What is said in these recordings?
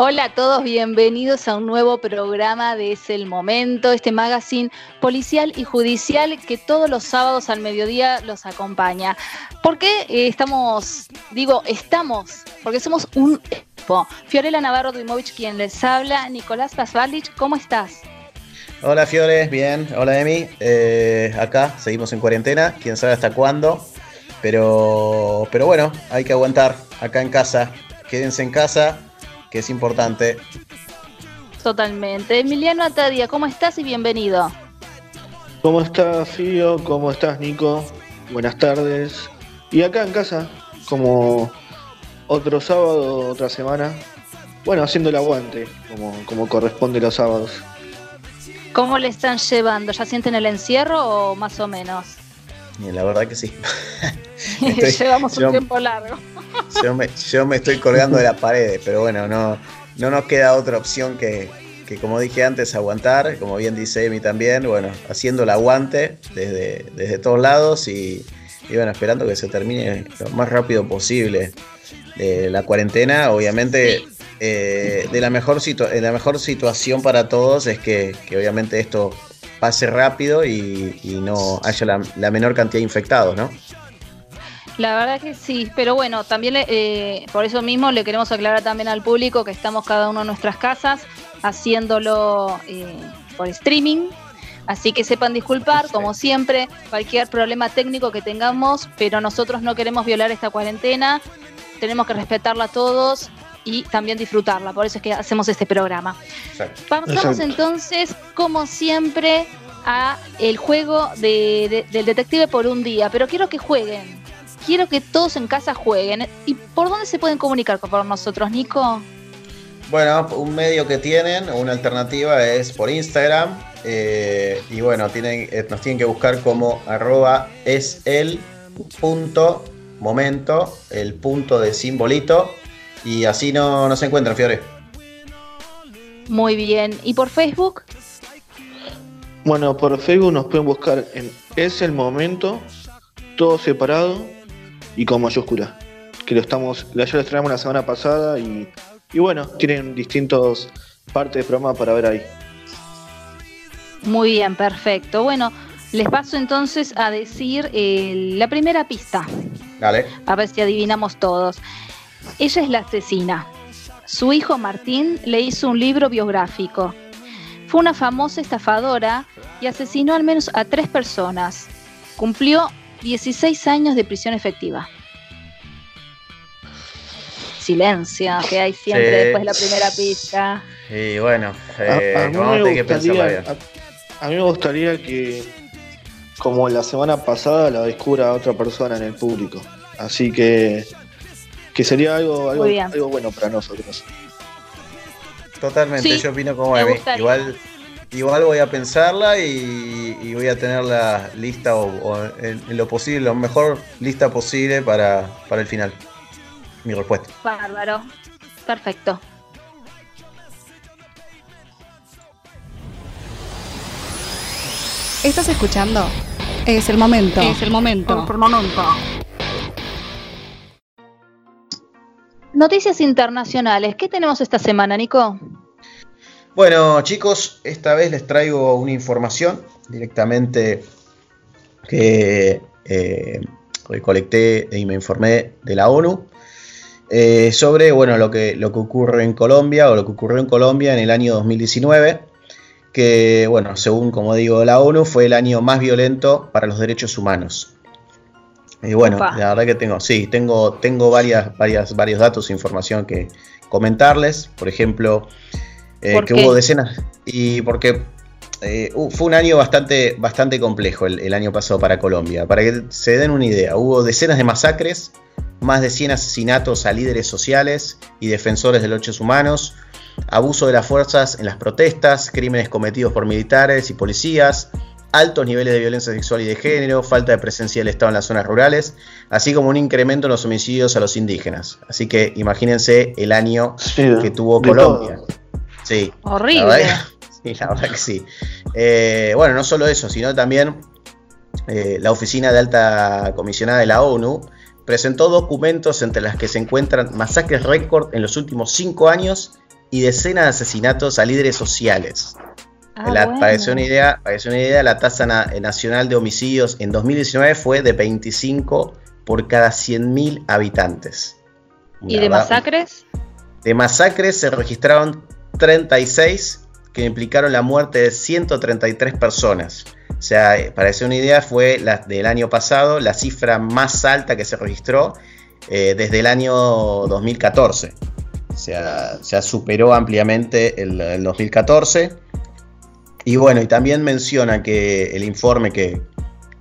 Hola a todos, bienvenidos a un nuevo programa de Es el Momento, este magazine policial y judicial que todos los sábados al mediodía los acompaña. ¿Por qué eh, estamos, digo, estamos? Porque somos un equipo. Fiorella Navarro Duimovich quien les habla, Nicolás Pasvalich, ¿cómo estás? Hola Fiore, bien, hola Emi, eh, acá seguimos en cuarentena, quién sabe hasta cuándo, pero, pero bueno, hay que aguantar acá en casa, quédense en casa, que es importante. Totalmente. Emiliano Atadia, ¿cómo estás y bienvenido? ¿Cómo estás, Fío? ¿Cómo estás, Nico? Buenas tardes. Y acá en casa, como otro sábado, otra semana. Bueno, haciendo el aguante, como, como corresponde los sábados. ¿Cómo le están llevando? ¿Ya sienten el encierro o más o menos? La verdad que sí. Llevamos un tiempo largo. yo, me, estoy colgando de la pared, pero bueno, no, no nos queda otra opción que, como dije antes, aguantar, como bien dice Emi también, bueno, haciendo el aguante desde, desde todos lados y, bueno, esperando que se termine lo más rápido posible eh, la cuarentena. Obviamente, eh, de la mejor, la mejor situación para todos es que, que obviamente esto pase rápido y, no haya la, menor cantidad de infectados, ¿no? La verdad que sí, pero bueno, también eh, por eso mismo le queremos aclarar también al público que estamos cada uno en nuestras casas haciéndolo eh, por streaming. Así que sepan disculpar, como siempre, cualquier problema técnico que tengamos, pero nosotros no queremos violar esta cuarentena, tenemos que respetarla todos y también disfrutarla. Por eso es que hacemos este programa. Vamos entonces, como siempre, a el juego de, del detective por un día. Pero quiero que jueguen. Quiero que todos en casa jueguen. ¿Y por dónde se pueden comunicar con nosotros, Nico? Bueno, un medio que tienen, una alternativa es por Instagram. Eh, y bueno, tienen, eh, nos tienen que buscar como arroba es el punto momento, el punto de simbolito y así no, no se encuentran, Fiore. Muy bien. ¿Y por Facebook? Bueno, por Facebook nos pueden buscar en Es el Momento, todo separado y con mayúscula. Que lo estamos, ya lo estrenamos la semana pasada y, y bueno, tienen distintos partes del programa para ver ahí. Muy bien, perfecto. Bueno, les paso entonces a decir eh, la primera pista. Dale. A ver si adivinamos todos. Ella es la asesina. Su hijo Martín le hizo un libro biográfico. Fue una famosa estafadora y asesinó al menos a tres personas. Cumplió 16 años de prisión efectiva. Silencio, que hay siempre después de la primera pista. Y bueno, eh, a, mí que gustaría, a, mí me gustaría que, como la semana pasada, la descubra otra persona en el público. Así que que sería algo, algo, bueno para nosotros. Totalmente, yo opino como Emi. Igual, igual voy a pensarla y, voy a tener la lista o, en, lo posible, lo mejor lista posible para, para el final. Mi respuesta. Bárbaro. Perfecto. ¿Estás escuchando? Es el momento. Es el momento. Es el momento. Noticias internacionales. ¿Qué tenemos esta semana, Nico? Bueno, chicos, esta vez les traigo una información directamente que eh, recolecté y me informé de la ONU eh, sobre bueno, lo, que, lo que ocurre en Colombia o lo que ocurrió en Colombia en el año 2019, que bueno, según como digo la ONU fue el año más violento para los derechos humanos. Y bueno, la verdad que tengo, sí, tengo, tengo varias, varias, varios datos e información que comentarles. Por ejemplo, eh, que hubo decenas. Y porque eh, fue un año bastante, bastante complejo el, año pasado para Colombia. Para que se den una idea, hubo decenas de masacres, más de 100 asesinatos a líderes sociales y defensores de los derechos humanos, abuso de las fuerzas en las protestas, crímenes cometidos por militares y policías, altos niveles de violencia sexual y de género, falta de presencia del Estado en las zonas rurales, así como un incremento en los homicidios a los indígenas. Así que imagínense el año que tuvo Colombia. Sí. Horrible. sí, la verdad que sí. Eh, bueno, no solo eso, sino también eh, la Oficina de Alta Comisionada de la ONU presentó documentos entre las que se encuentran masacres récord en los últimos cinco años y decenas de asesinatos a líderes sociales. Ah, La- bueno. para, que una idea, para que se una idea, la tasa na- nacional de homicidios en 2019 fue de 25 por cada 100.000 habitantes. ¿Y de masacres? De masacres se registraron 36 que implicaron la muerte de 133 personas. O sea, eh, para hacer una idea, fue la del año pasado la cifra más alta que se registró eh, desde el año 2014. O sea, se superó ampliamente el, el 2014. Y bueno, y también menciona que el informe que,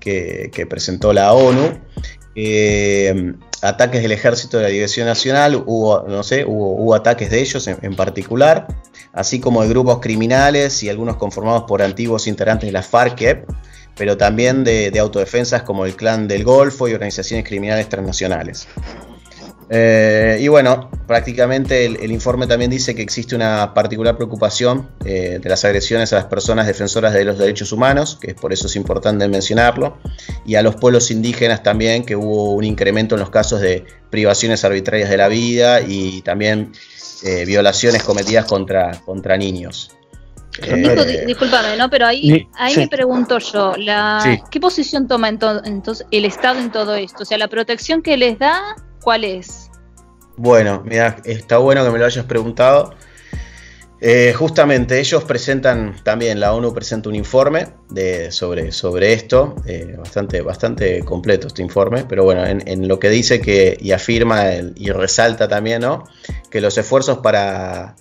que- presentó la ONU, eh, ataques del ejército de la División Nacional, hubo, no sé, hubo, ataques de ellos en, particular, así como de grupos criminales y algunos conformados por antiguos integrantes de la FARC, pero también de autodefensas como el Clan del Golfo y organizaciones criminales transnacionales. Eh, y bueno, prácticamente el, informe también dice que existe una particular preocupación eh, de las agresiones a las personas defensoras de los derechos humanos, que es por eso es importante mencionarlo, y a los pueblos indígenas también, que hubo un incremento en los casos de privaciones arbitrarias de la vida y también eh, violaciones cometidas contra, contra niños. Nico, Eh, discúlpame, ¿no? Pero ahí, ahí sí. me pregunto yo, la, Sí. ¿qué posición toma ento- entonces el Estado en todo esto? O sea, la protección que les da, ¿cuál es? Bueno, mira, está bueno que me lo hayas preguntado. Eh, justamente ellos presentan, también la ONU presenta un informe de, sobre, sobre esto, eh, bastante, bastante completo este informe, pero bueno, en, en lo que dice que, y afirma el- y resalta también, ¿no? Que los esfuerzos para,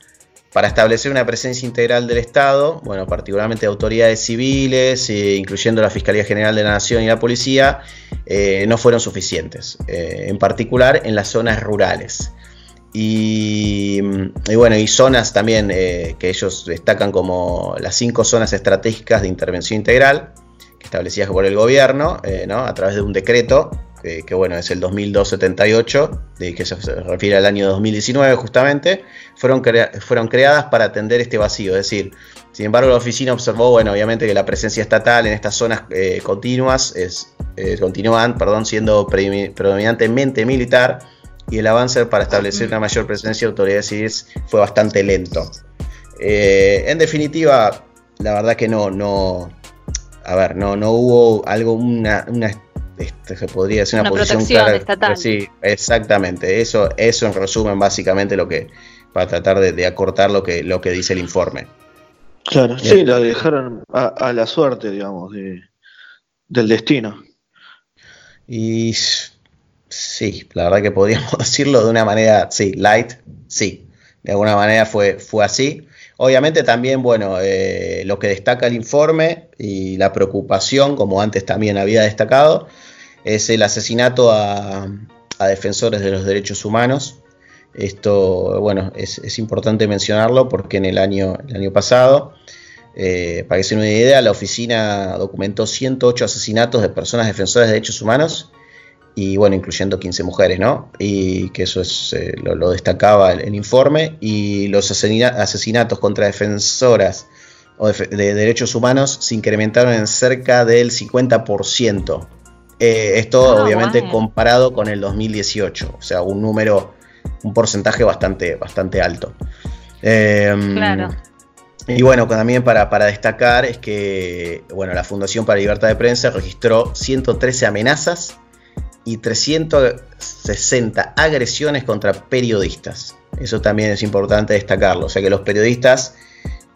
para establecer una presencia integral del Estado, bueno, particularmente de autoridades civiles, eh, incluyendo la Fiscalía General de la Nación y la Policía, eh, no fueron suficientes, eh, en particular en las zonas rurales. Y, y bueno, y zonas también que ellos destacan como las cinco zonas estratégicas de intervención integral, que establecidas por el gobierno, ¿no? a través de un decreto, que, bueno, es el 2278, de, que se refiere al año 2019 justamente, fueron, fueron creadas para atender este vacío. Es decir, sin embargo, la oficina observó, bueno, obviamente que la presencia estatal en estas zonas eh, continuas es, eh, perdón, siendo pre- predominantemente militar y el avance para establecer una mayor presencia de autoridades civiles fue bastante lento. Eh, en definitiva, la verdad que no, no, a ver, no, no hubo algo, una, una este, se podría decir una, Una posición protección clara. estatal. Sí, exactamente. Eso, eso en resumen, básicamente lo que, para tratar de, de acortar lo que, lo que dice el informe. Claro, sí, la dejaron a, a la suerte, digamos, de, del destino. Y sí, la verdad que podríamos decirlo de una manera, sí, light, sí, de alguna manera fue, fue así. Obviamente también, bueno, eh, lo que destaca el informe y la preocupación, como antes también había destacado, es el asesinato a, defensores de los derechos humanos. Esto, bueno, es, importante mencionarlo porque en el año, el año pasado, eh, para que se den una idea, la oficina documentó 108 asesinatos de personas defensoras de derechos humanos y bueno, incluyendo 15 mujeres, ¿no? Y que eso es, eh, lo, destacaba el, informe y los asesina- asesinatos contra defensoras o de, de derechos humanos se incrementaron en cerca del 50%. Eh, esto Ah, obviamente comparado con el 2018, o sea, un número, un porcentaje bastante, bastante alto. Em, Claro. y bueno, también para, para destacar es que bueno, la Fundación para la Libertad de Prensa registró 113 amenazas y 360 agresiones contra periodistas. Eso también es importante destacarlo. O sea que los periodistas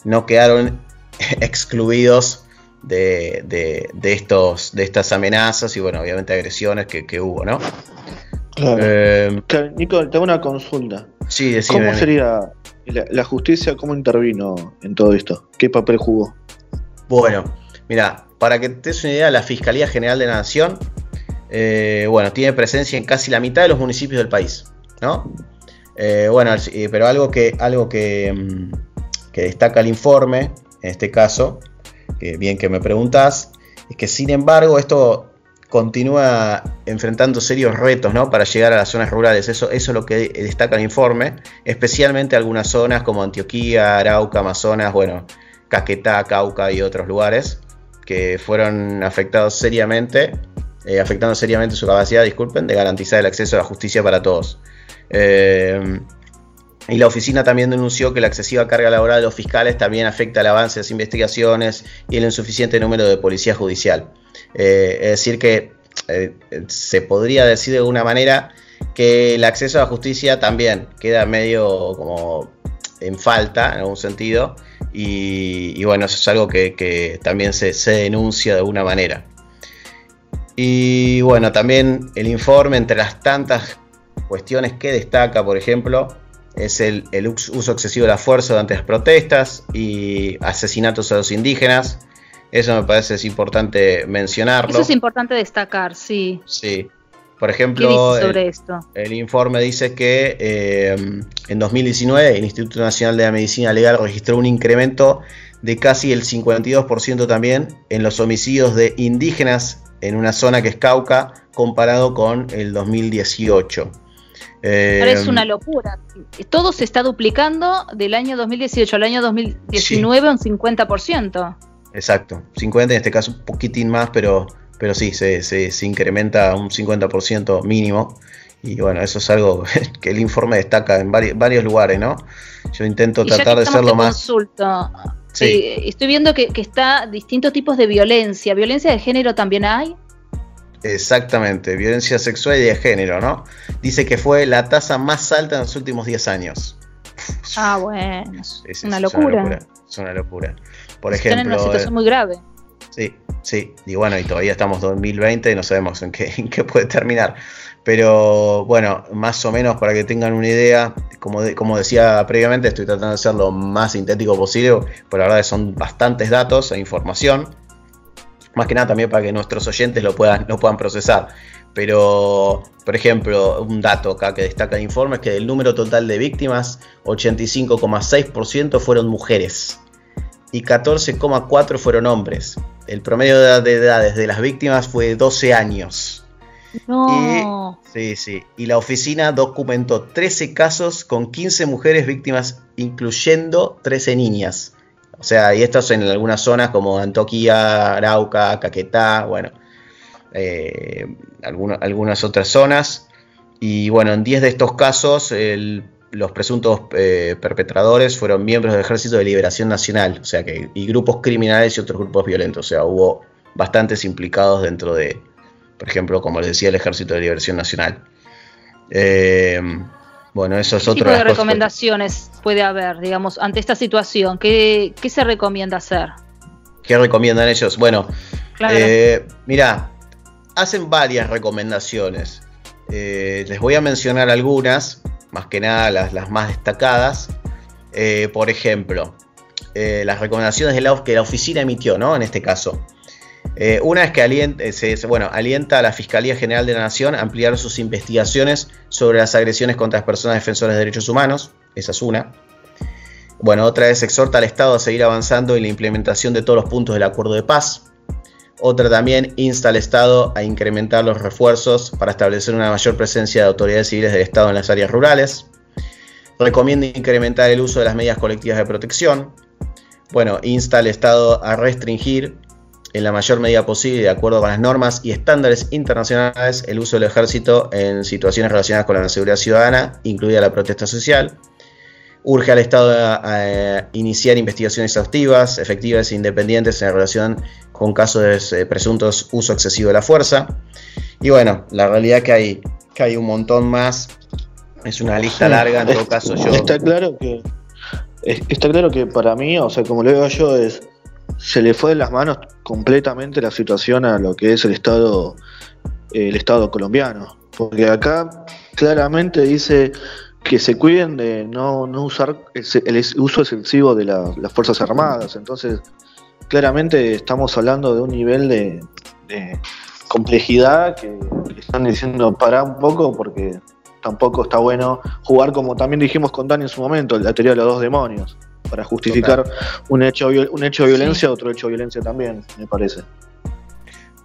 no quedaron excluidos de, de- de estos, de estas amenazas y bueno, obviamente agresiones que, que hubo, ¿no? Claro. Eh, Claro, Nico, te hago una consulta. sí, decime. ¿Cómo sería la, la justicia, cómo intervino en todo esto? ¿Qué papel jugó? Bueno, mira, para que te des una idea, la Fiscalía General de la Nación, eh, bueno, tiene presencia en casi la mitad de los municipios del país, ¿no? Eh, bueno, eh, pero algo que, algo que, mm, que destaca el informe, en este caso, que bien que me preguntás, es que sin embargo esto continúa enfrentando serios retos ¿no? para llegar a las zonas rurales. Eso, eso es lo que destaca el informe, especialmente algunas zonas como Antioquía, Arauca, Amazonas, bueno, Caquetá, Cauca y otros lugares que fueron afectados seriamente, eh, afectando seriamente su capacidad, disculpen, de garantizar el acceso a la justicia para todos. Eh, Y la oficina también denunció que la excesiva carga laboral de los fiscales también afecta el avance de las investigaciones y el insuficiente número de policía judicial. Eh, es decir, que eh, se podría decir de alguna manera que el acceso a la justicia también queda medio como en falta en algún sentido y, bueno, eso es algo que, también se, denuncia de alguna manera. Y bueno, también el informe, entre las tantas cuestiones que destaca, por ejemplo, es el, uso excesivo de la fuerza durante las protestas y asesinatos a los indígenas. Eso me parece es importante mencionarlo. Eso es importante destacar, sí. Sí. Por ejemplo, sobre el, esto? el, informe dice que eh, en 2019 el Instituto Nacional de la Medicina Legal registró un incremento de casi el 52% también en los homicidios de indígenas en una zona que es Cauca comparado con el 2018. Es una locura. Todo se está duplicando del año 2018 al año 2019 un 50%. Exacto, 50 en este caso un poquitín más, pero pero sí, se, se, incrementa un 50% mínimo. Y bueno, eso es algo que el informe destaca en varios, lugares, ¿no? Yo intento tratar de ser lo más... Consulto. Sí. Eh, estoy viendo que, que está distintos tipos de violencia. ¿Violencia de género también hay? Exactamente, violencia sexual y de género, ¿no? Dice que fue la tasa más alta en los últimos 10 años. Ah, bueno, es, una, locura. es una locura. Por ejemplo, están en una situación muy grave. Sí, sí, y bueno, y todavía estamos en 2020 y no sabemos en qué, en qué puede terminar. Pero bueno, más o menos para que tengan una idea, como, como decía previamente, estoy tratando de ser lo más sintético posible, pero la verdad son bastantes datos e información. Más que nada también para que nuestros oyentes lo puedan, lo puedan procesar. Pero, por ejemplo, un dato acá que destaca el informe es que del número total de víctimas, 85,6% fueron mujeres y 14,4 fueron hombres. El promedio de edad, de edades de las víctimas fue 12 años. No. Y, sí, sí. Y la oficina documentó 13 casos con 15 mujeres víctimas, incluyendo 13 niñas. O sea, y estos en algunas zonas como Antoquia, Arauca, Caquetá, bueno, eh, algunas otras zonas. Y bueno, en 10 de estos casos, los presuntos eh, perpetradores fueron miembros del Ejército de Liberación Nacional, o sea que, y grupos criminales y otros grupos violentos, o sea, hubo bastantes implicados dentro de, por ejemplo, como les decía, el Ejército de Liberación Nacional. Eh, bueno, eso es otro. ¿Qué tipo de recomendaciones puede haber, digamos, ante esta situación? ¿Qué, se recomienda hacer? ¿Qué recomiendan ellos? Bueno, eh, mira, hacen varias recomendaciones. les voy a mencionar algunas más que nada las, más destacadas. Eh, por ejemplo, eh, las recomendaciones de la, que la oficina emitió, ¿no? En este caso. Eh, una es que alienta, bueno, alienta a la Fiscalía General de la Nación a ampliar sus investigaciones sobre las agresiones contra las personas defensoras de derechos humanos. Esa es una. Bueno, otra es exhorta al Estado a seguir avanzando en la implementación de todos los puntos del acuerdo de paz. Otra también insta al Estado a incrementar los refuerzos para establecer una mayor presencia de autoridades civiles del Estado en las áreas rurales. Recomienda incrementar el uso de las medidas colectivas de protección. Bueno, insta al Estado a restringir en la mayor medida posible, de acuerdo con las normas y estándares internacionales, el uso del ejército en situaciones relacionadas con la seguridad ciudadana, incluida la protesta social. Urge al Estado a, iniciar investigaciones exhaustivas, efectivas e independientes en relación con casos de eh, presuntos uso excesivo de la fuerza. Y bueno, la realidad que hay, que hay un montón más. Es una lista larga, en todo caso yo... Está claro que... Está claro que para mí, o sea, como lo veo yo, es se le fue de las manos completamente la situación a lo que es el Estado, el Estado colombiano. Porque acá claramente dice que se cuiden de no, usar el, uso excesivo de las Fuerzas Armadas. Entonces, claramente estamos hablando de un nivel de, complejidad que, están diciendo para un poco porque tampoco está bueno jugar como también dijimos con Dani en su momento, la teoría de los dos demonios, para justificar un hecho, un hecho de violencia, otro hecho de violencia también, me parece.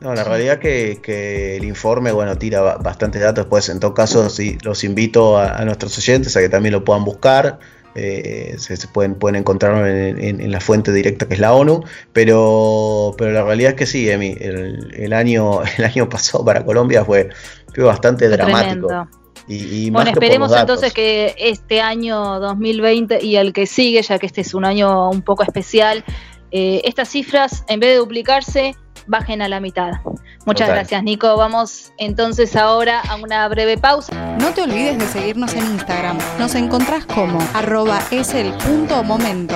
No, la realidad que, que el informe, bueno, tira bastantes datos, pues en todo caso sí, los invito a, nuestros oyentes a que también lo puedan buscar, eh, se, pueden, pueden encontrarlo en, la fuente directa que es la ONU, pero, pero la realidad es que sí, el, el, año, el año pasado para Colombia fue, fue bastante dramático. Y, bueno, esperemos entonces que este año 2020 y el que sigue, ya que este es un año un poco especial, eh, estas cifras, en vez de duplicarse, bajen a la mitad. Muchas gracias, Nico. Vamos entonces ahora a una breve pausa. No te olvides de seguirnos en Instagram. Nos encontrás como arroba es el punto momento.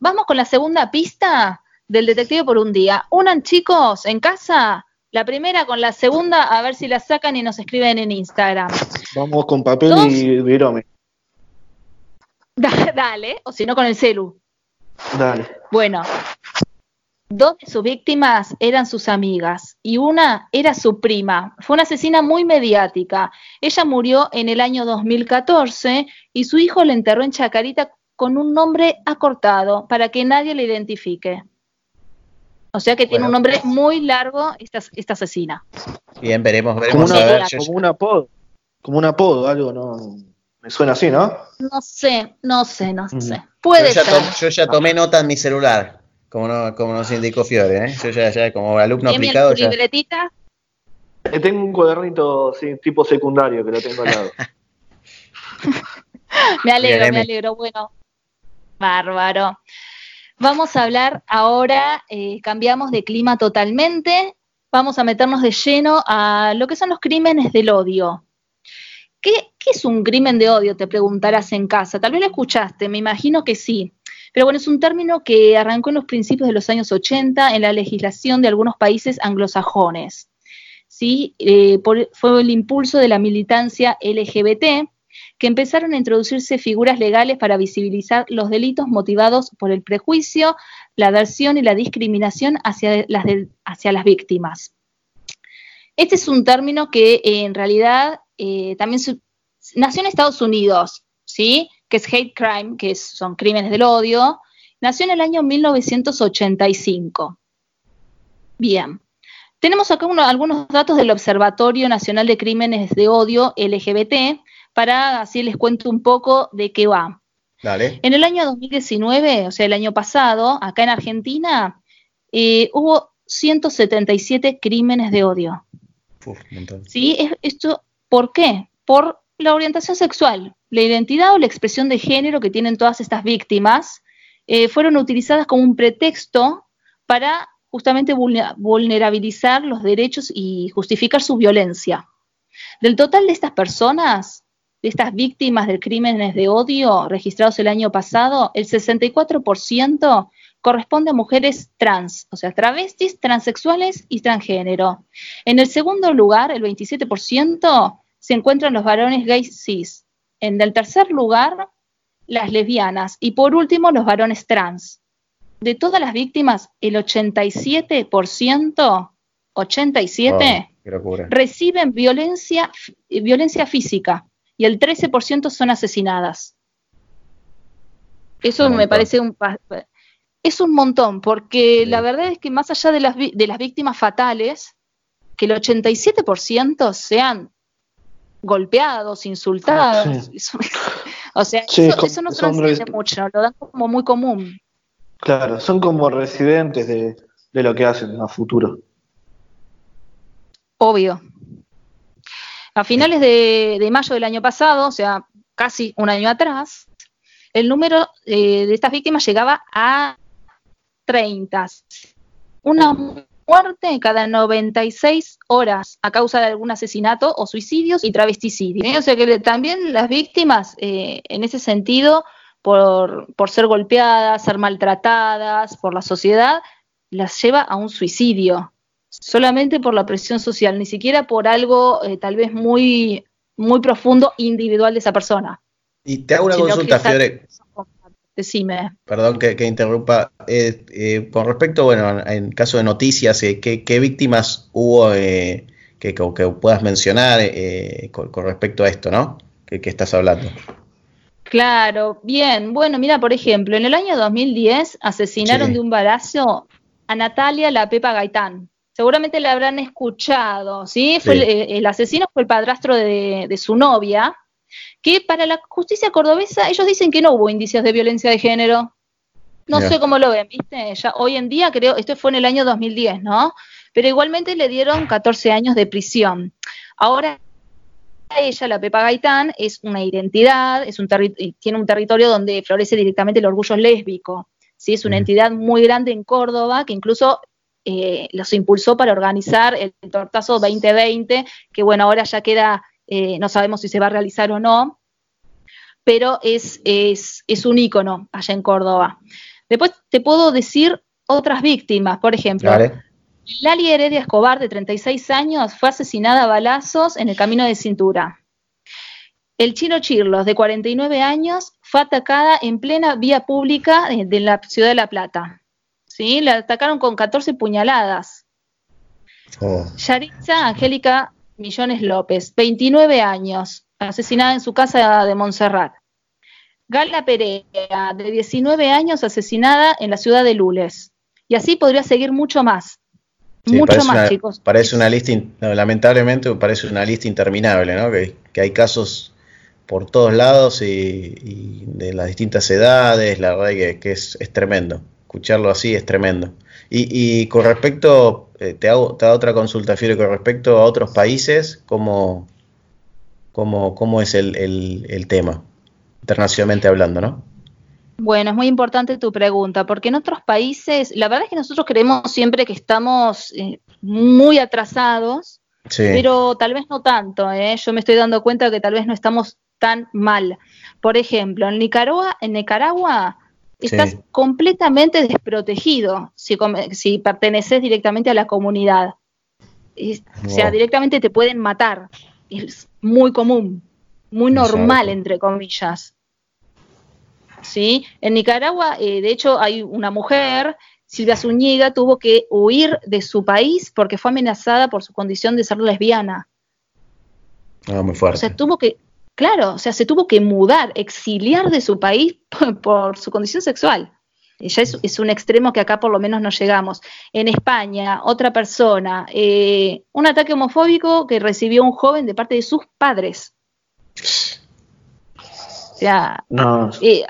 Vamos con la segunda pista del detective por un día. Unan chicos en casa. La primera con la segunda, a ver si la sacan y nos escriben en Instagram. Vamos con papel y virome. Dale, o si no con el celu. Dale. Bueno, dos de sus víctimas eran sus amigas y una era su prima. Fue una asesina muy mediática. Ella murió en el año 2014 y su hijo la enterró en Chacarita con un nombre acortado para que nadie la identifique. O sea que tiene un nombre muy largo esta, esta asesina. Bien, veremos, veremos. Como, un apodo, como un apodo, algo, ¿no? Me suena así, ¿no? No sé, no sé, no sé. Puede yo ser. yo ya tomé nota en mi celular, como, no, como nos indicó Fiore, ¿eh? Yo ya, ya como alumno aplicado. Ya... libretita? Eh, tengo un cuadernito tipo secundario que lo tengo al lado. me alegro, me alegro. Bueno, Bárbaro. Vamos a hablar ahora, eh, cambiamos de clima totalmente, vamos a meternos de lleno a lo que son los crímenes del odio. ¿Qué, es un crimen de odio? Te preguntarás en casa. Tal vez lo escuchaste, me imagino que sí. Pero bueno, es un término que arrancó en los principios de los años 80 en la legislación de algunos países anglosajones. ¿sí? Eh, fue el impulso de la militancia LGBT que empezaron a introducirse figuras legales para visibilizar los delitos motivados por el prejuicio, la aversión y la discriminación hacia las, víctimas. Este es un término que eh, en realidad eh, también nació en Estados Unidos, ¿sí? que es hate crime, que son crímenes del odio, nació en el año 1985. Bien. Tenemos acá algunos datos del Observatorio Nacional de Crímenes de Odio LGBT, para así les cuento un poco de qué va. En el año 2019, o sea, el año pasado, acá en Argentina, eh, hubo 177 crímenes de odio. ¿Sí? ¿Esto por qué? Por la orientación sexual, la identidad o la expresión de género que tienen todas estas víctimas eh, fueron utilizadas como un pretexto para justamente vulnerabilizar los derechos y justificar su violencia. Del total de estas personas, de estas víctimas de crímenes de odio registrados el año pasado, el 64% corresponde a mujeres trans, o sea, travestis, transexuales y transgénero. En el segundo lugar, el 27%, se encuentran los varones gays cis. En el tercer lugar, las lesbianas. Y por último, los varones trans. De todas las víctimas, el 87%, 87, reciben violencia, violencia física y el 13% son asesinadas. Eso me parece un es un montón, porque la verdad es que más allá de las, de las víctimas fatales, que el 87% sean golpeados, insultados. o sea, eso, no trasciende mucho, lo dan como muy común. Claro, son como residentes de, de lo que hacen a futuro. Obvio, a finales de, mayo del año pasado, o sea, casi un año atrás, el número eh, de estas víctimas llegaba a 30. Una muerte cada 96 horas a causa de algún asesinato o suicidios y travesticidio. O sea que también las víctimas, eh, en ese sentido, por, por ser golpeadas, ser maltratadas por la sociedad, las lleva a un suicidio solamente por la presión social, ni siquiera por algo eh, tal vez muy, muy profundo individual de esa persona. Y te hago una consulta, Fiore. Decime. Perdón que, interrumpa. Eh, eh, con respecto, bueno, en caso de noticias, ¿qué, víctimas hubo que, que, puedas mencionar con, respecto a esto, ¿no? Que, estás hablando. Claro, bien. Bueno, mira, por ejemplo, en el año 2010 asesinaron de un balazo a Natalia La Pepa Gaitán seguramente la habrán escuchado, ¿sí? Fue El, asesino fue el padrastro de, su novia, que para la justicia cordobesa ellos dicen que no hubo indicios de violencia de género. No sé cómo lo ven, ¿viste? Ya hoy en día creo, esto fue en el año 2010, ¿no? pero igualmente le dieron 14 años de prisión. Ahora ella, la Pepa Gaitán, es una identidad, es un tiene un territorio donde florece directamente el orgullo lésbico. ¿sí? Es una entidad muy grande en Córdoba que incluso eh, los impulsó para organizar el Tortazo 2020, que bueno, ahora ya queda, eh, no sabemos si se va a realizar o no, pero es, es, es un ícono allá en Córdoba. Después te puedo decir otras víctimas, por ejemplo. Lali Heredia Escobar, de 36 años, fue asesinada a balazos en el camino de cintura. El chino Chirlos, de 49 años, fue atacada en plena vía pública de, la ciudad de La Plata. ¿Sí? La atacaron con 14 puñaladas. Oh. Yaritza Angélica Millones López, 29 años, asesinada en su casa de Montserrat. Gala Perea, de 19 años, asesinada en la ciudad de Lules. Y así podría seguir mucho más. mucho más, chicos. Parece una lista, lamentablemente, parece una lista interminable, ¿no? Que, hay casos por todos lados y, de las distintas edades, la verdad que, es, tremendo. Escucharlo así es tremendo. Y, con respecto, eh, te, hago, te, hago, otra consulta, Fiore, con respecto a otros países, ¿cómo, cómo, cómo es el, el tema, internacionalmente hablando, no? Bueno, es muy importante tu pregunta, porque en otros países, la verdad es que nosotros creemos siempre que estamos eh, muy atrasados, pero tal vez no tanto. ¿eh? Yo me estoy dando cuenta que tal vez no estamos tan mal. Por ejemplo, en Nicaragua, en Nicaragua estás completamente desprotegido si, si perteneces directamente a la comunidad. O sea, directamente te pueden matar. Es muy común, muy normal, entre comillas. ¿sí? En Nicaragua, eh, de hecho, hay una mujer, Silvia Zúñiga, tuvo que huir de su país porque fue amenazada por su condición de ser lesbiana. Ah, muy fuerte. O sea, tuvo que, claro, o sea, se tuvo que mudar, exiliar de su país por, su condición sexual. Ya es, un extremo que acá por lo menos no llegamos. En España, otra persona, eh, un ataque homofóbico que recibió un joven de parte de sus padres. O sea, eh,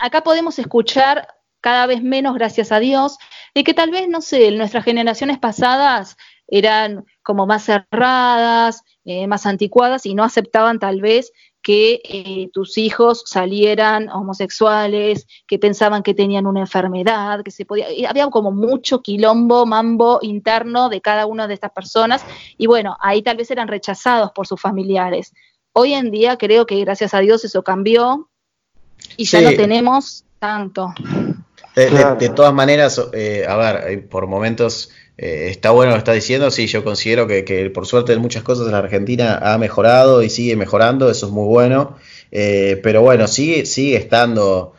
acá, podemos escuchar cada vez menos, gracias a Dios, de que tal vez, no sé, nuestras generaciones pasadas eran como más cerradas, eh, más anticuadas y no aceptaban tal vez que eh, tus hijos salieran homosexuales, que pensaban que tenían una enfermedad, que se podía, había como mucho quilombo, mambo interno de cada una de estas personas y bueno, ahí tal vez eran rechazados por sus familiares. Hoy en día creo que gracias a Dios eso cambió y ya no tenemos tanto. De, todas maneras, eh, a ver, por momentos eh, está bueno lo que está diciendo, sí, yo considero que, por suerte en muchas cosas en la Argentina ha mejorado y sigue mejorando, eso es muy bueno, eh, pero bueno, sigue, sigue estando,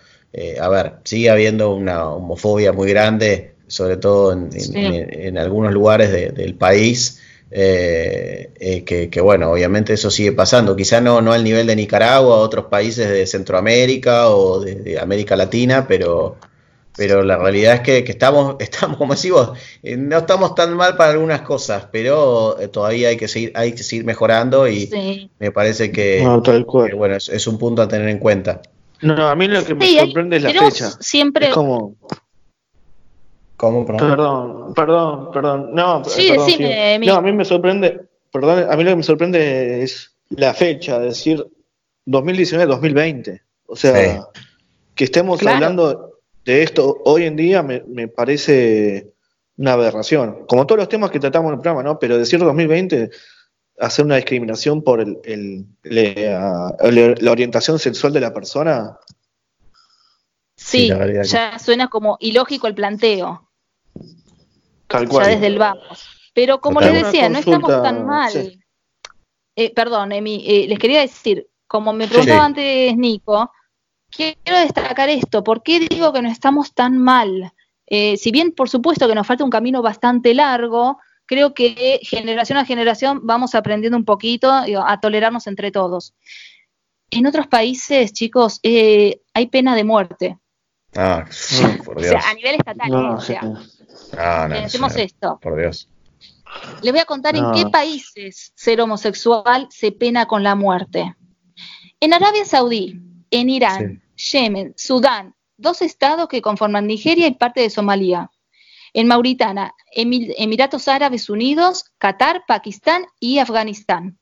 a ver, sigue habiendo una homofobia muy grande, sobre todo en, algunos lugares del país. Eh, eh, que, bueno, obviamente eso sigue pasando, quizá no, no al nivel de Nicaragua, otros países de Centroamérica o de, América Latina, pero, pero la realidad es que, estamos, estamos, como decimos, eh, no estamos tan mal para algunas cosas, pero todavía hay que seguir, hay que seguir mejorando y me parece que, bueno, es, un punto a tener en cuenta. No, a mí lo que me sorprende es la fecha. Siempre... Es como Perdón, perdón, perdón. No, sí, no, a mí me sorprende, perdón, a mí lo que me sorprende es la fecha, es decir, 2019-2020. O sea, que estemos hablando de esto hoy en día me, parece una aberración. Como todos los temas que tratamos en el programa, ¿no? Pero decir 2020, hacer una discriminación por el, la orientación sexual de la persona. Sí, ya suena como ilógico el planteo. Ya desde el vamos. Pero como les decía, no estamos tan mal. Eh, perdón, Emi, eh, les quería decir, como me preguntaba antes Nico, quiero destacar esto. ¿Por qué digo que no estamos tan mal? Eh, si bien, por supuesto, que nos falta un camino bastante largo, creo que generación a generación vamos aprendiendo un poquito a tolerarnos entre todos. En otros países, chicos, hay pena de muerte. Ah, por Dios. O sea, a nivel estatal. o sea, Ah, no, esto. Por Dios. Les voy a contar en qué países ser homosexual se pena con la muerte. En Arabia Saudí, en Irán, Yemen, Sudán, dos estados que conforman Nigeria y parte de Somalia. en Mauritania, Emiratos Árabes Unidos, Qatar, Pakistán y Afganistán.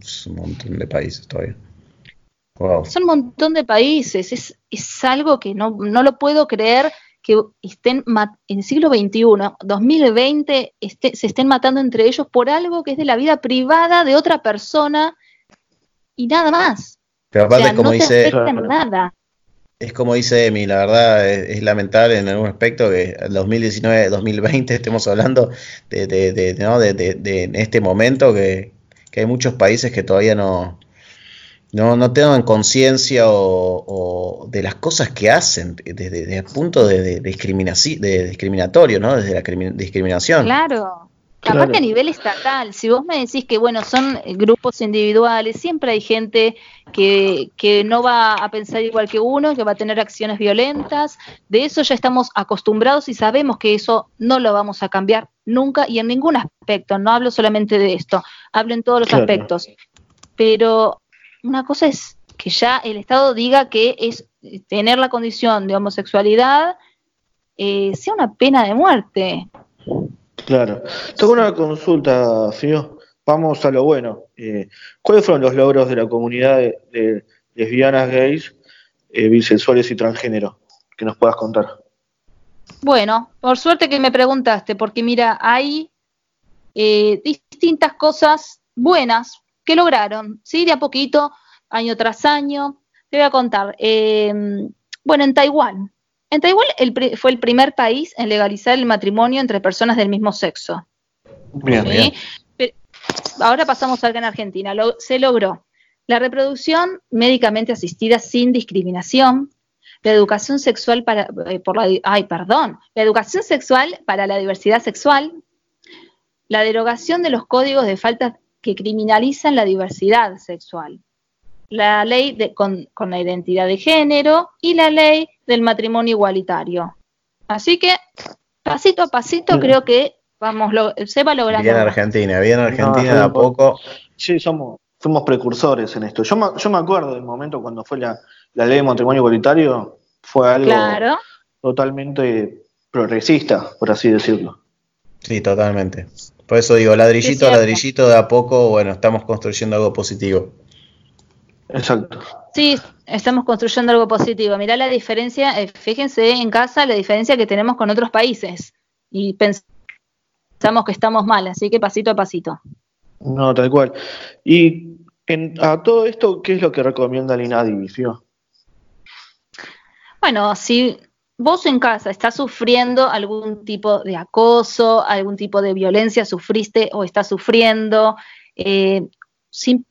Es un montón de países todavía. Son un montón de países. Es, algo que no, lo puedo creer que estén en el siglo XXI, 2020, este, se estén matando entre ellos por algo que es de la vida privada de otra persona y nada más. Pero aparte, como dice. Nada. Es como dice Emi, la verdad es, lamentable en algún aspecto que en 2019-2020 estemos hablando de, de, de, ¿no? de, este momento que, que hay muchos países que todavía no, no, no tengan conciencia o, de las cosas que hacen desde, el punto de, de, discriminatorio, ¿no? Desde la discriminación. Claro. Aparte a nivel estatal, si vos me decís que bueno, son grupos individuales, siempre hay gente que, que no va a pensar igual que uno, que va a tener acciones violentas, de eso ya estamos acostumbrados y sabemos que eso no lo vamos a cambiar nunca y en ningún aspecto, no hablo solamente de esto, hablo en todos los aspectos. Pero una cosa es que ya el Estado diga que es tener la condición de homosexualidad eh, sea una pena de muerte. Claro. Tengo una consulta, Fío. Vamos a lo bueno. Eh, ¿Cuáles fueron los logros de la comunidad de, lesbianas, gays, eh, bisexuales y transgénero? Que nos puedas contar. Bueno, por suerte que me preguntaste, porque mira, hay distintas cosas buenas que lograron, ¿sí? De a poquito, año tras año. Te voy a contar. Eh, bueno, en Taiwán. En Taiwán fue el primer país en legalizar el matrimonio entre personas del mismo sexo. Bien, bien. ahora pasamos acá en Argentina. se logró la reproducción médicamente asistida sin discriminación, la educación sexual para, eh, por la, ay, perdón, la educación sexual para la diversidad sexual, la derogación de los códigos de faltas que criminalizan la diversidad sexual. La ley de, con, la identidad de género y la ley del matrimonio igualitario. Así que, pasito a pasito, creo que vamos se va logrando. Bien Argentina, bien Argentina de a poco. Sí, somos, fuimos precursores en esto. Yo me, yo me acuerdo del momento cuando fue la, ley de matrimonio igualitario, fue algo totalmente progresista, por así decirlo. Sí, totalmente. Por eso digo, ladrillito a ladrillito de a poco, bueno, estamos construyendo algo positivo. Exacto. Sí, estamos construyendo algo positivo. Mirá la diferencia, eh, fíjense en casa la diferencia que tenemos con otros países. Y pensamos que estamos mal, así que pasito a pasito. No, tal cual. Y a todo esto, ¿qué es lo que recomienda el INADI, Bueno, si vos en casa estás sufriendo algún tipo de acoso, algún tipo de violencia, sufriste o estás sufriendo, eh,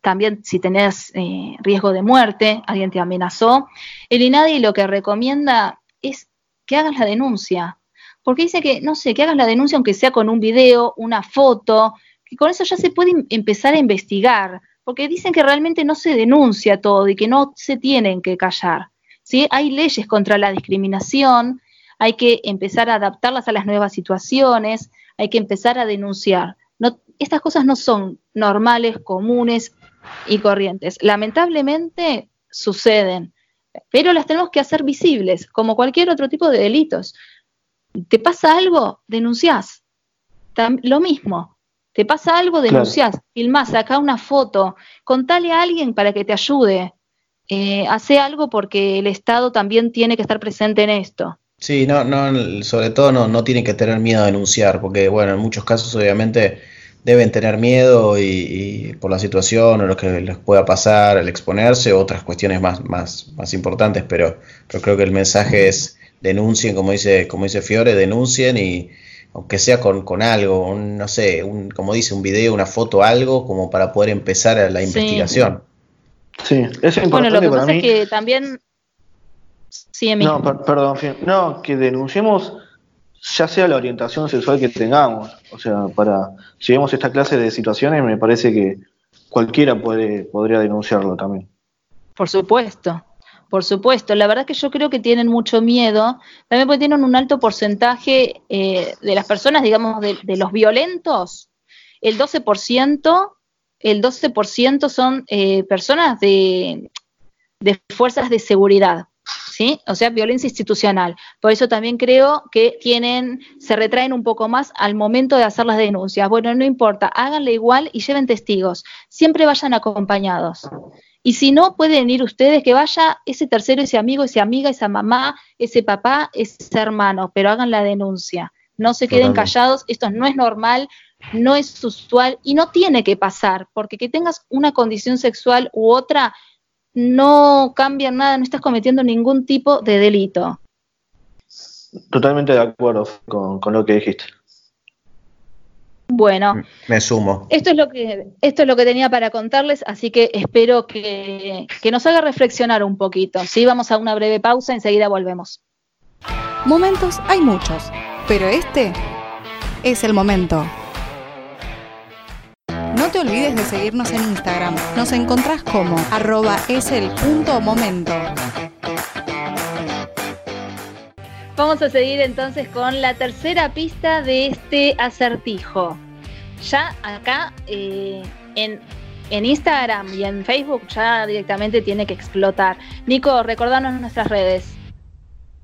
también si tenés eh, riesgo de muerte, alguien te amenazó, el INADI lo que recomienda es que hagas la denuncia, porque dice que, no sé, que hagas la denuncia aunque sea con un video, una foto, que con eso ya se puede empezar a investigar, porque dicen que realmente no se denuncia todo y que no se tienen que callar. Hay leyes contra la discriminación, hay que empezar a adaptarlas a las nuevas situaciones, hay que empezar a denunciar. Estas cosas no son normales, comunes y corrientes. Lamentablemente suceden, pero las tenemos que hacer visibles, como cualquier otro tipo de delitos. ¿Te pasa algo? Denunciás. lo mismo. ¿Te pasa algo? Denunciás. Filmás, saca una foto, contale a alguien para que te ayude eh, hace algo porque el Estado también tiene que estar presente en esto. Sí, no, no, sobre todo no, no tienen que tener miedo a denunciar, porque bueno, en muchos casos obviamente deben tener miedo y, por la situación o lo que les pueda pasar al exponerse, otras cuestiones más, más, más importantes, pero, pero creo que el mensaje es denuncien, como dice, como dice Fiore, denuncien y aunque sea con, con algo, no sé, un, como dice, un video, una foto, algo, como para poder empezar la investigación. Sí, es importante bueno, lo que pasa es que también... Sí, no, perdón, no, que denunciemos ya sea la orientación sexual que tengamos. O sea, para si vemos esta clase de situaciones, me parece que cualquiera puede, podría denunciarlo también. Por supuesto, por supuesto. La verdad que yo creo que tienen mucho miedo, también porque tienen un alto porcentaje eh, de las personas, digamos, de, de los violentos, el 12% el 12% son eh, personas de, fuerzas de seguridad. ¿Sí? O sea, violencia institucional. Por eso también creo que tienen, se retraen un poco más al momento de hacer las denuncias. Bueno, no importa, háganle igual y lleven testigos. Siempre vayan acompañados. Y si no pueden ir ustedes, que vaya ese tercero, ese amigo, esa amiga, esa mamá, ese papá, ese hermano, pero hagan la denuncia. No se queden callados, esto no es normal, no es usual y no tiene que pasar, porque que tengas una condición sexual u otra no cambia nada, no estás cometiendo ningún tipo de delito. Totalmente de acuerdo con, lo que dijiste. Bueno, me sumo. Esto es lo que esto es lo que tenía para contarles, así que espero que, que nos haga reflexionar un poquito. Sí, vamos a una breve pausa, enseguida volvemos. Momentos hay muchos, pero este es el momento. No te olvides de seguirnos en Instagram. Nos encontrás como arroba es el punto momento. Vamos a seguir entonces con la tercera pista de este acertijo. Ya acá eh, en, en Instagram y en Facebook ya directamente tiene que explotar. Nico, recordanos nuestras redes.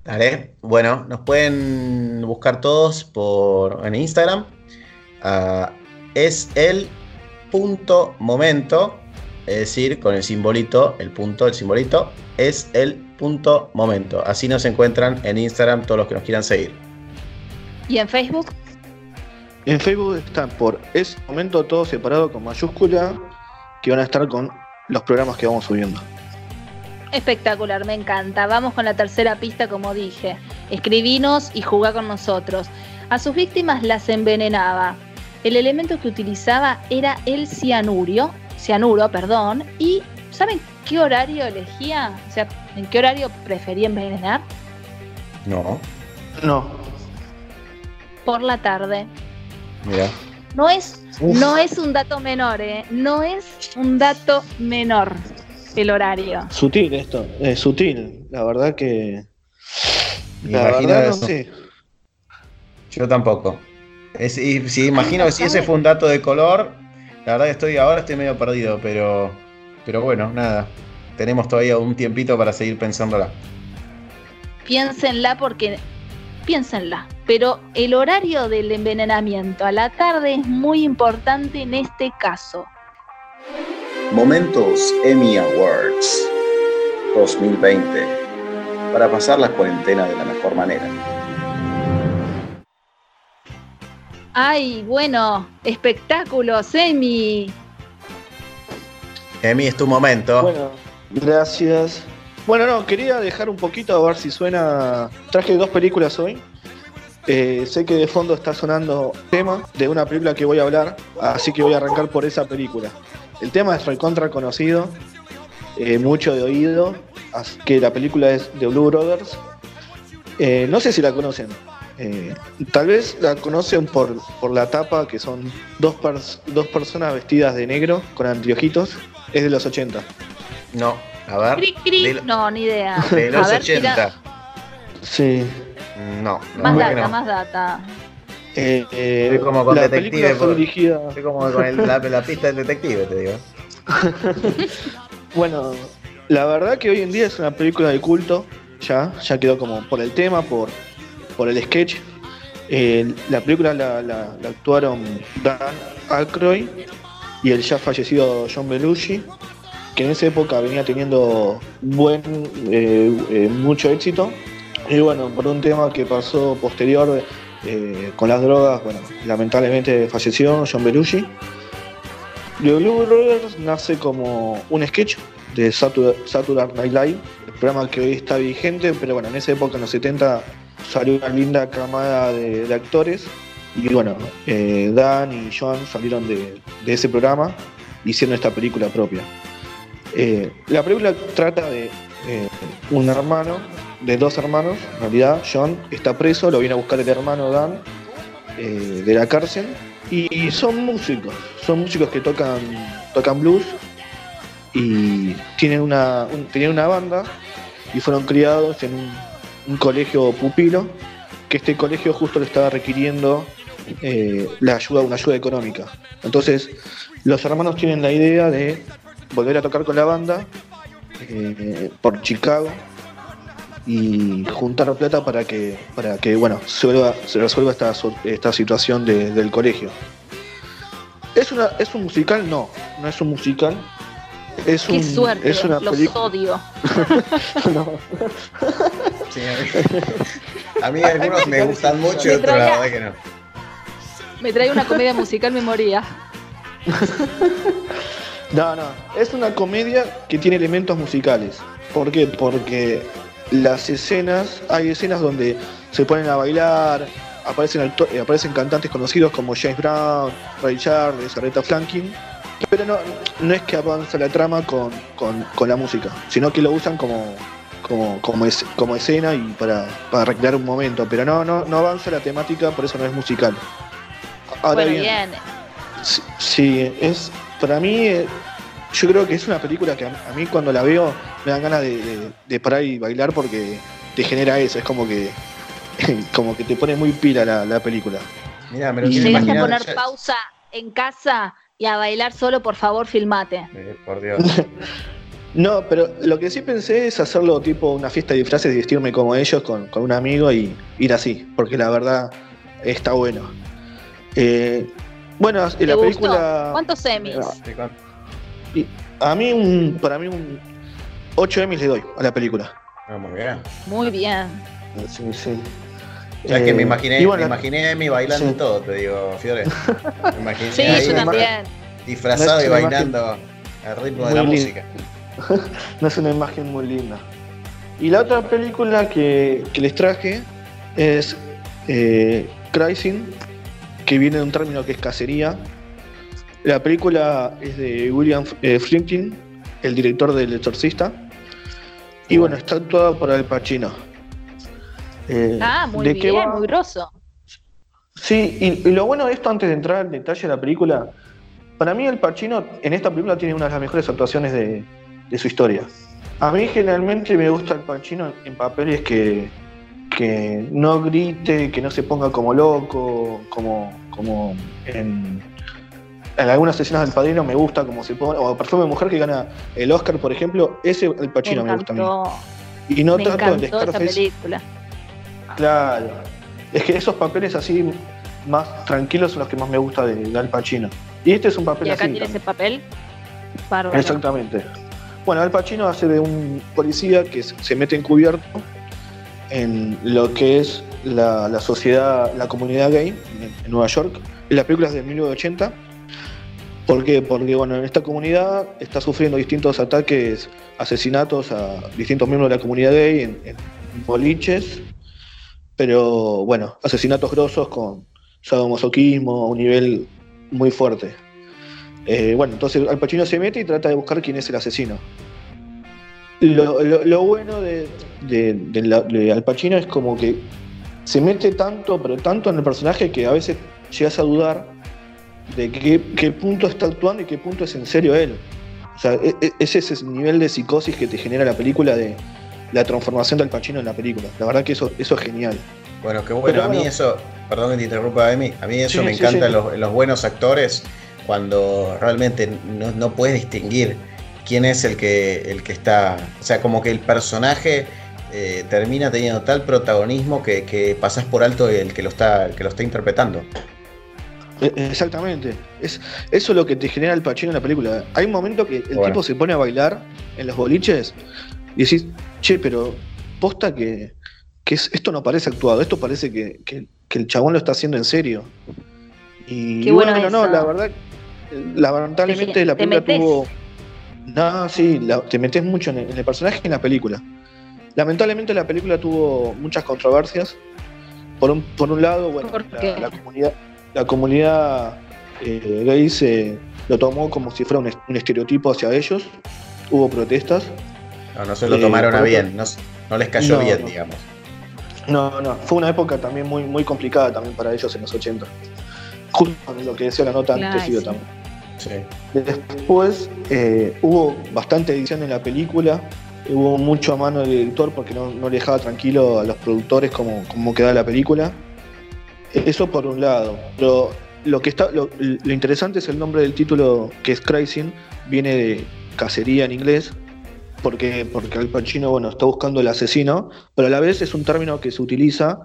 Dale, bueno, nos pueden buscar todos por en Instagram. Es el punto momento, es decir, con el simbolito, el punto, el simbolito, es el punto momento. Así nos encuentran en Instagram todos los que nos quieran seguir. ¿Y en Facebook? En Facebook están por ese momento todo separado con mayúscula, que van a estar con los programas que vamos subiendo. Espectacular, me encanta. Vamos con la tercera pista, como dije. Escribinos y jugá con nosotros. A sus víctimas las envenenaba. El elemento que utilizaba era el cianurio, cianuro, perdón, y ¿saben qué horario elegía? O sea, ¿en qué horario prefería envenenar? No. No. Por la tarde. Mira. No es, no es un dato menor, ¿eh? No es un dato menor el horario. Sutil esto, es sutil. La verdad que. La verdad, no sé. Yo tampoco si imagino que si ese fue un dato de color, la verdad que estoy ahora estoy medio perdido, pero, pero bueno, nada. Tenemos todavía un tiempito para seguir pensándola. Piénsenla porque piénsenla, pero el horario del envenenamiento a la tarde es muy importante en este caso. Momentos Emmy Awards 2020 para pasar la cuarentena de la mejor manera. Ay, bueno, espectáculos, Emi. Emi, es tu momento. Bueno, gracias. Bueno, no, quería dejar un poquito a ver si suena. Traje dos películas hoy. Eh, sé que de fondo está sonando tema de una película que voy a hablar, así que voy a arrancar por esa película. El tema es recontra conocido, eh, mucho de oído, así que la película es de Blue Brothers. Eh, no sé si la conocen. Eh, tal vez la conocen por, por la tapa, que son dos, dos personas vestidas de negro con anteojitos. Es de los 80. No, a ver. no, ni idea. De los 80. Sí. No, Más data, más data. Eh, eh, como con la detective. Fue dirigida... como con la, la pista del detective, te digo. bueno, la verdad que hoy en día es una película de culto. Ya, ya quedó como por el tema, por por el sketch. Eh, la película la, actuaron Dan Aykroyd y el ya fallecido John Belushi, que en esa época venía teniendo buen eh, eh, mucho éxito. Y bueno, por un tema que pasó posterior con las drogas, bueno, lamentablemente falleció John Belushi. The Blue Brothers nace como un sketch de Saturday Night Live, el programa que hoy está vigente, pero bueno, en esa época, en los 70, salió una linda camada de, actores y bueno, eh, Dan y John salieron de, ese programa hicieron esta película propia. Eh, la película trata de eh, un hermano, de dos hermanos, en realidad John está preso, lo viene a buscar el hermano Dan de la cárcel y son músicos, son músicos que tocan, tocan blues y tienen una, tenían una banda y fueron criados en un un colegio pupilo, que este colegio justo le estaba requiriendo eh, la ayuda, una ayuda económica. Entonces, los hermanos tienen la idea de volver a tocar con la banda eh, por Chicago y juntar plata para que, para que bueno, se, se resuelva esta, esta situación del colegio. ¿Es, ¿Es un musical? No, no es un musical. Es Qué un, suerte, es una los odio. Sí, a, mí, a mí algunos me gustan mucho y otros la verdad que no. Me trae una comedia musical, me moría. No, no, es una comedia que tiene elementos musicales. ¿Por qué? Porque las escenas, hay escenas donde se ponen a bailar, aparecen, eh, aparecen cantantes conocidos como James Brown, Ray Charles, Aretha Franklin, pero no, no es que avanza la trama con, con- con la música, sino que lo usan como, como, como, es- como escena y para, para recrear un momento, pero no, no, no avanza la temática, por eso no es musical. Ahora bueno, bien, bien. Sí, sí, es para mí, eh, yo creo que es una película que a, a mí cuando la veo me dan ganas de, de- de parar y bailar porque te genera eso, es como que como que te pone muy pila la, la película. Mira, me lo Y Llegas a poner ya- pausa en casa y a bailar solo, por favor, filmate. Eh, por Dios. No, pero lo que sí pensé es hacerlo tipo una fiesta de disfraces y vestirme como ellos con, con un amigo y ir así, porque la verdad está bueno. Eh, bueno, ¿Te la gustó? película... ¿Cuántos semis? Con- A mí, un, para mí, un 8 Emmys le doy a la película. Ah, muy bien. Muy bien. Sí, sí. Ya que me Eh, imaginé, bueno, me imaginé a mí bailando Sí. y todo, te digo, Fiore. Me imaginé Sí, ahí yo también. disfrazado No y bailando al ritmo de la música. no es una imagen muy linda. Y la otra película que, que les traje es eh, Crising, que viene de un término que es cacería. La película es de William eh, Friedkin, el director del Exorcista. Y bueno, está actuada por Al Pacino. Eh, Ah, muy ¿de qué bien, va? muy grosso. Sí, y, y lo bueno de esto, antes de entrar al detalle de la película, para mí el Pacino en esta película tiene una de las mejores actuaciones de, de su historia. A mí generalmente me gusta el Pacino en papeles que, que no grite, que no se ponga como loco, como, como en, en algunas escenas del Padrino me gusta como se pone, o Perfume de Mujer que gana el Oscar, por ejemplo, ese el Pacino me, me gusta a mí. Y no me tanto el de esa película. Claro. Es que esos papeles así más tranquilos son los que más me gusta de, de Al Pacino. Y este es un papel Y acá así. tiene ese papel. Bárbaro. Exactamente. Bueno, Al Pacino hace de un policía que se mete encubierto en lo que es la, la sociedad, la comunidad gay en, en Nueva York. La película es de 1980. ¿Por qué? Porque bueno, en esta comunidad está sufriendo distintos ataques, asesinatos a distintos miembros de la comunidad gay en, en boliches, pero bueno, asesinatos grosos con sadomasoquismo a un nivel muy fuerte. Eh, bueno, entonces Al Pacino se mete y trata de buscar quién es el asesino. Lo, bueno de, de- Al Pacino es como que se mete tanto, pero tanto en el personaje que a veces llegas a dudar de qué, qué punto está actuando y qué punto es en serio él. O sea, e- e- ese es ese nivel de psicosis que te genera la película de la transformación del Pacino en la película. La verdad que eso, eso es genial. Bueno, qué bueno. Pero a mí bueno. eso, perdón que te interrumpa, Emi, a mí eso Sí, me sí, encanta sí. los, en los buenos actores cuando realmente no, no puedes distinguir quién es el que, el que está. O sea, como que el personaje eh, termina teniendo tal protagonismo que, que pasás por alto el que lo está, el que lo está interpretando. E- Exactamente. Es, eso es lo que te genera el Pacino en la película. Hay un momento que el Bueno. tipo se pone a bailar en los boliches y decís, che, pero posta que, que es- esto no parece actuado, esto parece que, que- que el chabón lo está haciendo en serio. Y, Qué bueno bueno, no, la verdad, lamentablemente Te- la película tuvo. No, sí, la- te metes mucho en el, en el personaje y en la película. Lamentablemente la película tuvo muchas controversias. Por un, por un lado, bueno, ¿Por la, comunidad, la comunidad eh, gay se lo tomó como si fuera un estereotipo hacia ellos. Hubo protestas. No, no se lo Eh, tomaron a bien, no, no les cayó No, bien, no. digamos. No, no, fue una época también muy, muy complicada también para ellos en los 80. Justo con lo que decía la nota Claro, antes, sí. también. Sí. Después eh, hubo bastante edición en la película, hubo mucho a mano del director porque no, no le dejaba tranquilo a los productores como, como quedaba la película. Eso por un lado. Pero lo que está, lo, lo interesante es el nombre del título que es Crising, viene de cacería en inglés. Porque, porque Al Pacino bueno, está buscando el asesino, pero a la vez es un término que se utiliza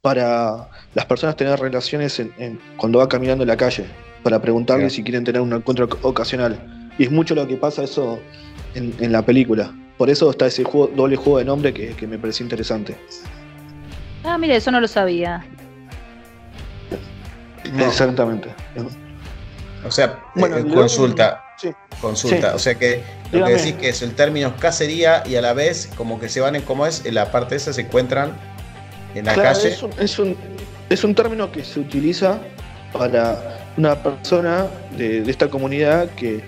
para las personas tener relaciones en, cuando va caminando en la calle, para preguntarle si quieren tener un encuentro ocasional. Y es mucho lo que pasa eso en, la película. Por eso está ese juego, doble juego de nombre que, que me pareció interesante. Ah, mire, eso no lo sabía. Exactamente. O sea, bueno, eh, consulta. Consulta. O sea que lo que decís que es el término cacería y a la vez como que se van en cómo es, en la parte esa se encuentran en la calle. Es un, es, un, es un término que se utiliza para una persona de, esta comunidad que,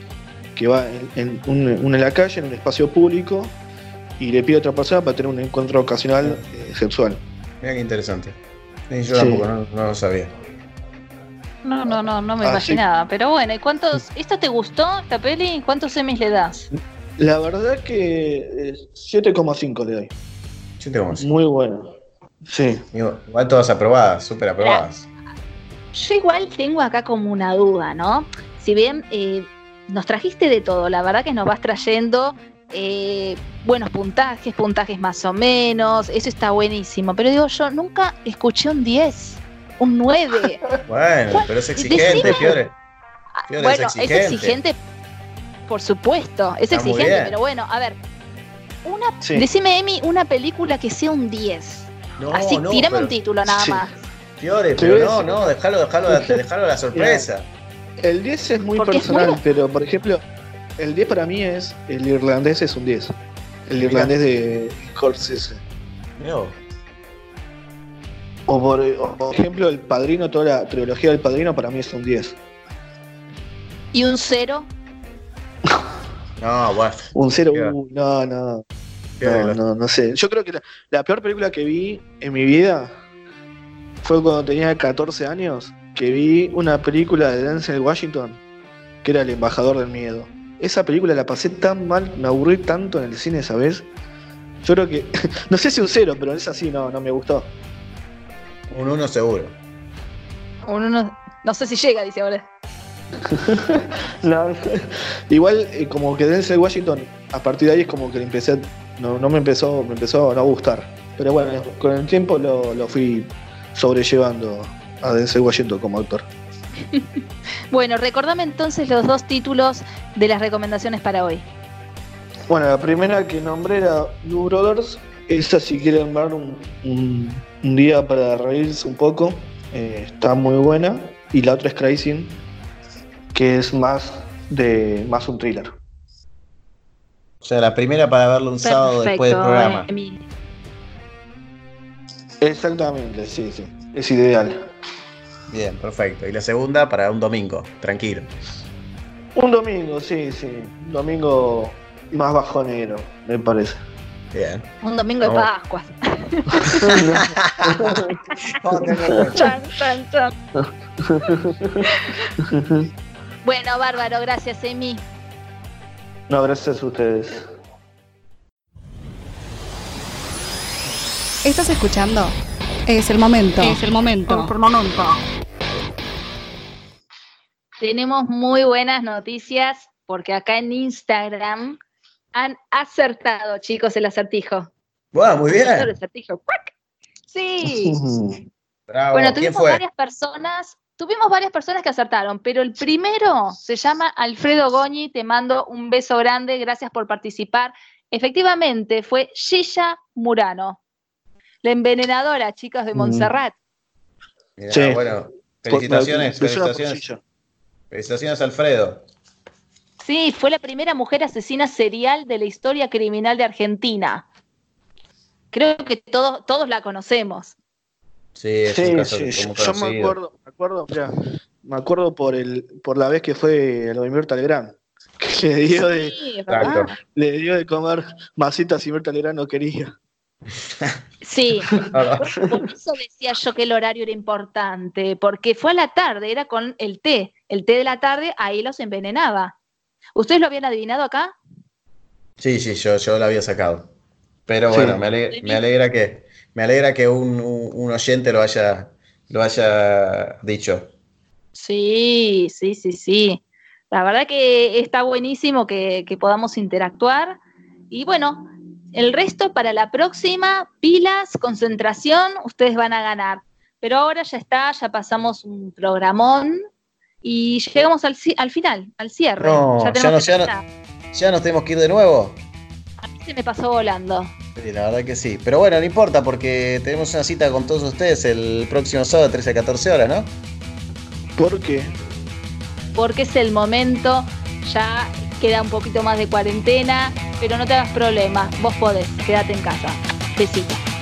va en, en, la calle, en un espacio público, y le pide a otra persona para tener un encuentro ocasional eh, sexual. Mira qué interesante. Yo tampoco no, lo sabía. No, no, no, no me ah, imaginaba. Pero bueno, ¿y cuántos? ¿Esto te gustó, esta peli? ¿Cuántos semis le das? La verdad que 7,5 eh, le doy. 7,5. Muy bueno. Sí. Igual todas aprobadas, súper aprobadas. Yo igual tengo acá como una duda, ¿no? Si bien eh, nos trajiste de todo, la verdad que nos vas trayendo eh, buenos puntajes, puntajes más o menos, eso está buenísimo. Pero digo, yo nunca escuché un 10, un 9. bueno, pero es exigente, Fiore. bueno, es exigente. por supuesto, es exigente, pero bueno, a ver, una, decime, Emi, una película que sea un 10. Así, no, tirame un título nada más. Fiore, pero no, no, déjalo, déjalo, déjalo a la sorpresa. El 10 es muy personal, pero por ejemplo, el 10 para mí es. El irlandés es un 10. El irlandés de Scorsese. O por, ejemplo, El Padrino, toda la trilogía del Padrino para mí es un 10. ¿Y un 0? no, bueno. Un 0, uh, no, no. No, no, no sé. Yo creo que la, peor película que vi en mi vida fue cuando tenía 14 años, que vi una película de Denzel Washington, que era El Embajador del Miedo esa película la pasé tan mal, me aburrí tanto en el cine esa vez. Yo creo que, no sé si un cero, pero es así, no, no me gustó. Un uno seguro. Un uno, no sé si llega, dice ahora. igual, eh, como que Denzel Washington, a partir de ahí es como que empecé, no, no me empezó, me empezó a no gustar. Pero bueno, con el tiempo lo, lo fui sobrellevando a Denzel Washington como actor. bueno, recordame entonces los dos títulos de las recomendaciones para hoy. Bueno, la primera que nombré era Blue Brothers. Esa si quieren ver un, día para reírse un poco, eh, está muy buena. Y la otra es Crazy, que es más de más un thriller. O sea, la primera para verlo un sábado después del programa. Exactamente, sí, sí. Es ideal. Bien, perfecto. Y la segunda para un domingo, tranquilo. Un domingo, sí, sí. Un domingo más bajonero, me parece. Bien. Un domingo de Bueno, bárbaro, gracias, Emi. No, gracias a ustedes. ¿Estás escuchando? Es el momento. Es el momento. Es el momento. Tenemos muy buenas noticias porque acá en Instagram han acertado, chicos, el acertijo. Wow, muy bien. Sí. Bueno, tuvimos varias personas, tuvimos varias personas que acertaron, pero el primero se llama Alfredo Goñi, te mando un beso grande, gracias por participar. Efectivamente, fue Gilla Murano, la envenenadora, chicos de mm. Montserrat. sí. bueno, felicitaciones, felicitaciones. Felicitaciones, Alfredo. Sí, fue la primera mujer asesina serial de la historia criminal de Argentina. Creo que todos, todos la conocemos. Sí, es un caso sí. Yo me acuerdo, me acuerdo, me acuerdo por el, por la vez que fue a lo de Mirta Legrand. Que le dio de, le dio de comer masitas y Mirta Legrand no quería. Sí, por eso decía yo que el horario era importante, porque fue a la tarde, era con el té, el té de la tarde, ahí los envenenaba. ¿Ustedes lo habían adivinado acá? Sí, sí, yo, yo lo había sacado. Pero bueno, me alegra, que, me alegra que un, oyente lo haya, lo haya dicho. Sí, sí, sí, sí. La verdad que está buenísimo que, que podamos interactuar Y bueno, el resto para la próxima, pilas, concentración, ustedes van a ganar. Pero ahora ya está, ya pasamos un programón y llegamos al, al final, al cierre. No, ya, ya, no, ya, no, ya, nos tenemos que ir de nuevo. Se me pasó volando. Sí, la verdad que sí. Pero bueno, no importa porque tenemos una cita con todos ustedes el próximo sábado, 13 a 14 horas, ¿no? ¿Por qué? Porque es el momento, ya queda un poquito más de cuarentena, pero no te hagas problema, vos podés, quédate en casa. Besitos.